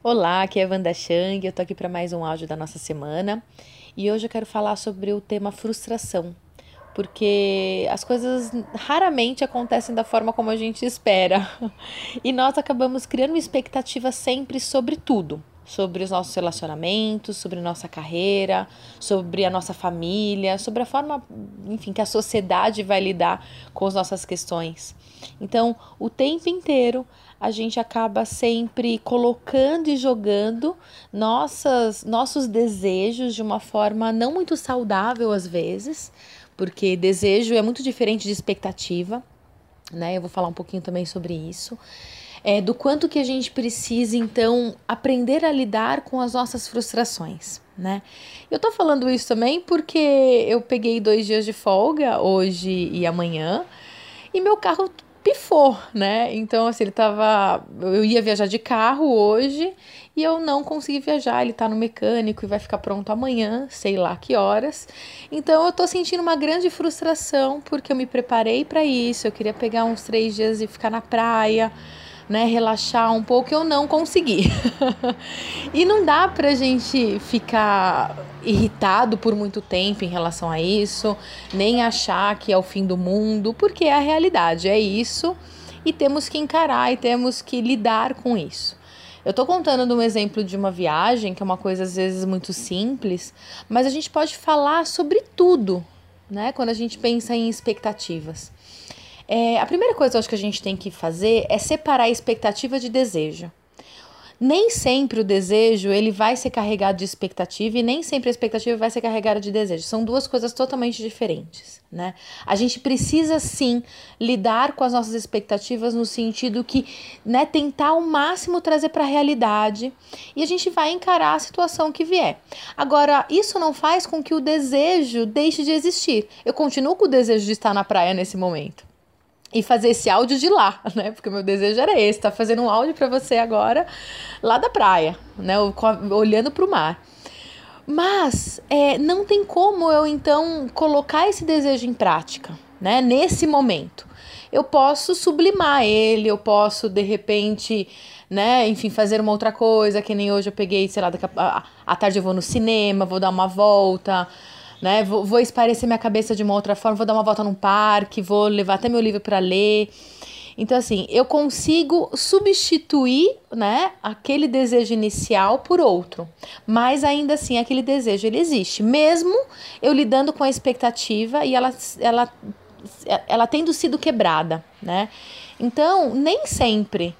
Olá, aqui é Wanda Chang, eu tô aqui para mais um áudio da nossa semana e hoje eu quero falar sobre o tema frustração, porque as coisas raramente acontecem da forma como a gente espera e nós acabamos criando expectativa sempre sobre tudo. Sobre os nossos relacionamentos, sobre nossa carreira, sobre a nossa família, sobre a forma, enfim, que a sociedade vai lidar com as nossas questões. Então, o tempo inteiro a gente acaba sempre colocando e jogando nossas, nossos desejos de uma forma não muito saudável às vezes, porque desejo é muito diferente de expectativa, né? Eu vou falar um pouquinho também sobre isso. É, do quanto que a gente precisa, então, aprender a lidar com as nossas frustrações, né? Eu tô falando isso também porque eu peguei dois dias de folga, hoje e amanhã, e meu carro pifou, né? Então, assim, ele tava. Eu ia viajar de carro hoje e eu não consegui viajar. Ele tá no mecânico e vai ficar pronto amanhã, sei lá que horas. Então, eu tô sentindo uma grande frustração porque eu me preparei para isso. Eu queria pegar uns três dias e ficar na praia né, relaxar um pouco, eu não consegui. e não dá pra gente ficar irritado por muito tempo em relação a isso, nem achar que é o fim do mundo, porque é a realidade, é isso, e temos que encarar e temos que lidar com isso. Eu tô contando de um exemplo de uma viagem, que é uma coisa às vezes muito simples, mas a gente pode falar sobre tudo, né? Quando a gente pensa em expectativas. É, a primeira coisa que eu acho que a gente tem que fazer é separar expectativa de desejo. Nem sempre o desejo ele vai ser carregado de expectativa e nem sempre a expectativa vai ser carregada de desejo. São duas coisas totalmente diferentes, né? A gente precisa sim lidar com as nossas expectativas no sentido que, né, tentar ao máximo trazer para a realidade e a gente vai encarar a situação que vier. Agora, isso não faz com que o desejo deixe de existir. Eu continuo com o desejo de estar na praia nesse momento e fazer esse áudio de lá, né? Porque o meu desejo era esse, tá fazendo um áudio para você agora lá da praia, né? Olhando para o mar. Mas é, não tem como eu então colocar esse desejo em prática, né? Nesse momento. Eu posso sublimar ele, eu posso de repente, né, enfim, fazer uma outra coisa, que nem hoje eu peguei, sei lá, daqui a, a tarde eu vou no cinema, vou dar uma volta, né? Vou, vou esparecer minha cabeça de uma outra forma, vou dar uma volta num parque, vou levar até meu livro para ler. Então, assim, eu consigo substituir, né, aquele desejo inicial por outro. Mas ainda assim, aquele desejo, ele existe. Mesmo eu lidando com a expectativa e ela, ela, ela tendo sido quebrada, né? Então, nem sempre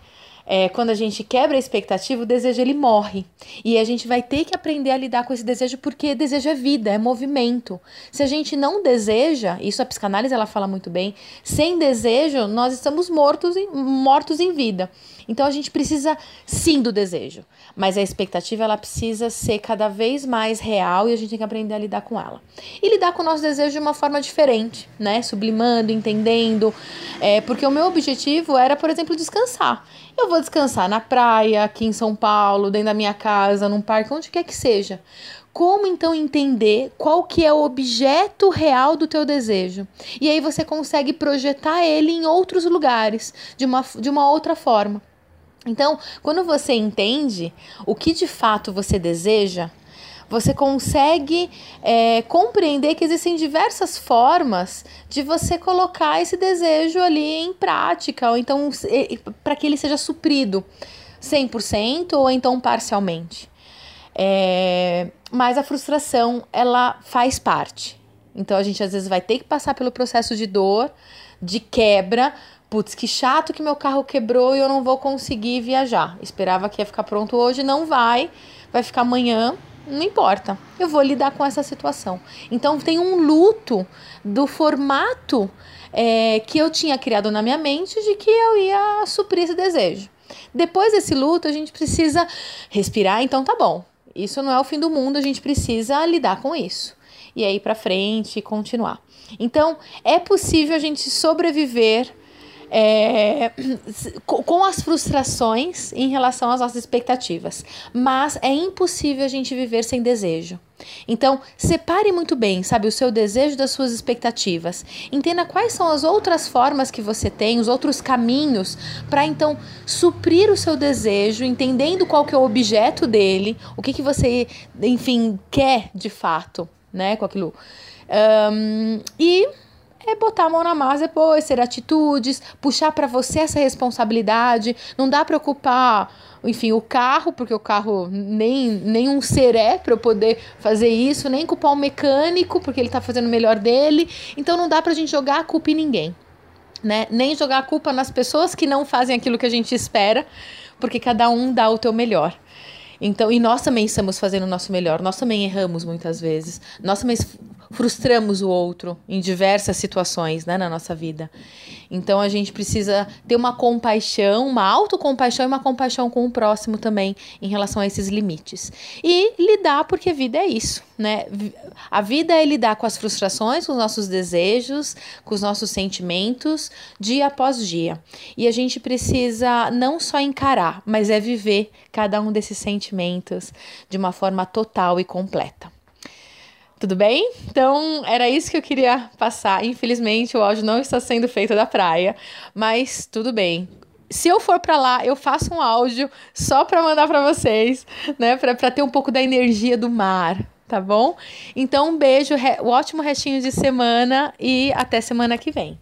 é, quando a gente quebra a expectativa, o desejo ele morre. E a gente vai ter que aprender a lidar com esse desejo porque desejo é vida, é movimento. Se a gente não deseja, isso a psicanálise ela fala muito bem, sem desejo nós estamos mortos em, mortos em vida. Então a gente precisa sim do desejo, mas a expectativa ela precisa ser cada vez mais real e a gente tem que aprender a lidar com ela. E lidar com o nosso desejo de uma forma diferente, né? Sublimando, entendendo, é, porque o meu objetivo era, por exemplo, descansar. Eu vou descansar na praia, aqui em São Paulo, dentro da minha casa, num parque, onde quer que seja. Como então entender qual que é o objeto real do teu desejo? E aí você consegue projetar ele em outros lugares, de uma, de uma outra forma. Então, quando você entende o que de fato você deseja, você consegue é, compreender que existem diversas formas de você colocar esse desejo ali em prática, ou então para que ele seja suprido 100% ou então parcialmente. É, mas a frustração, ela faz parte. Então a gente às vezes vai ter que passar pelo processo de dor, de quebra. Putz, que chato que meu carro quebrou e eu não vou conseguir viajar. Esperava que ia ficar pronto hoje, não vai, vai ficar amanhã não importa, eu vou lidar com essa situação. Então tem um luto do formato é, que eu tinha criado na minha mente de que eu ia suprir esse desejo. Depois desse luto, a gente precisa respirar, então tá bom. Isso não é o fim do mundo, a gente precisa lidar com isso. E aí para frente e continuar. Então, é possível a gente sobreviver é, com as frustrações em relação às nossas expectativas. Mas é impossível a gente viver sem desejo. Então, separe muito bem, sabe, o seu desejo das suas expectativas. Entenda quais são as outras formas que você tem, os outros caminhos para então suprir o seu desejo, entendendo qual que é o objeto dele, o que que você, enfim, quer de fato, né, com aquilo. Um, e é botar a mão na massa depois, ser atitudes, puxar para você essa responsabilidade. Não dá para ocupar, enfim, o carro, porque o carro nem, nem um ser é para eu poder fazer isso, nem culpar o mecânico, porque ele está fazendo o melhor dele. Então não dá para a gente jogar a culpa em ninguém. Né? Nem jogar a culpa nas pessoas que não fazem aquilo que a gente espera, porque cada um dá o teu melhor. Então, e nós também estamos fazendo o nosso melhor, nós também erramos muitas vezes, nós também frustramos o outro em diversas situações né, na nossa vida. Então a gente precisa ter uma compaixão, uma autocompaixão e uma compaixão com o próximo também em relação a esses limites. E lidar, porque vida é isso, né? A vida é lidar com as frustrações, com os nossos desejos, com os nossos sentimentos, dia após dia. E a gente precisa não só encarar, mas é viver cada um desses sentimentos de uma forma total e completa. Tudo bem? Então, era isso que eu queria passar. Infelizmente, o áudio não está sendo feito da praia, mas tudo bem. Se eu for para lá, eu faço um áudio só para mandar para vocês, né? Para ter um pouco da energia do mar, tá bom? Então, um beijo, um ótimo restinho de semana e até semana que vem.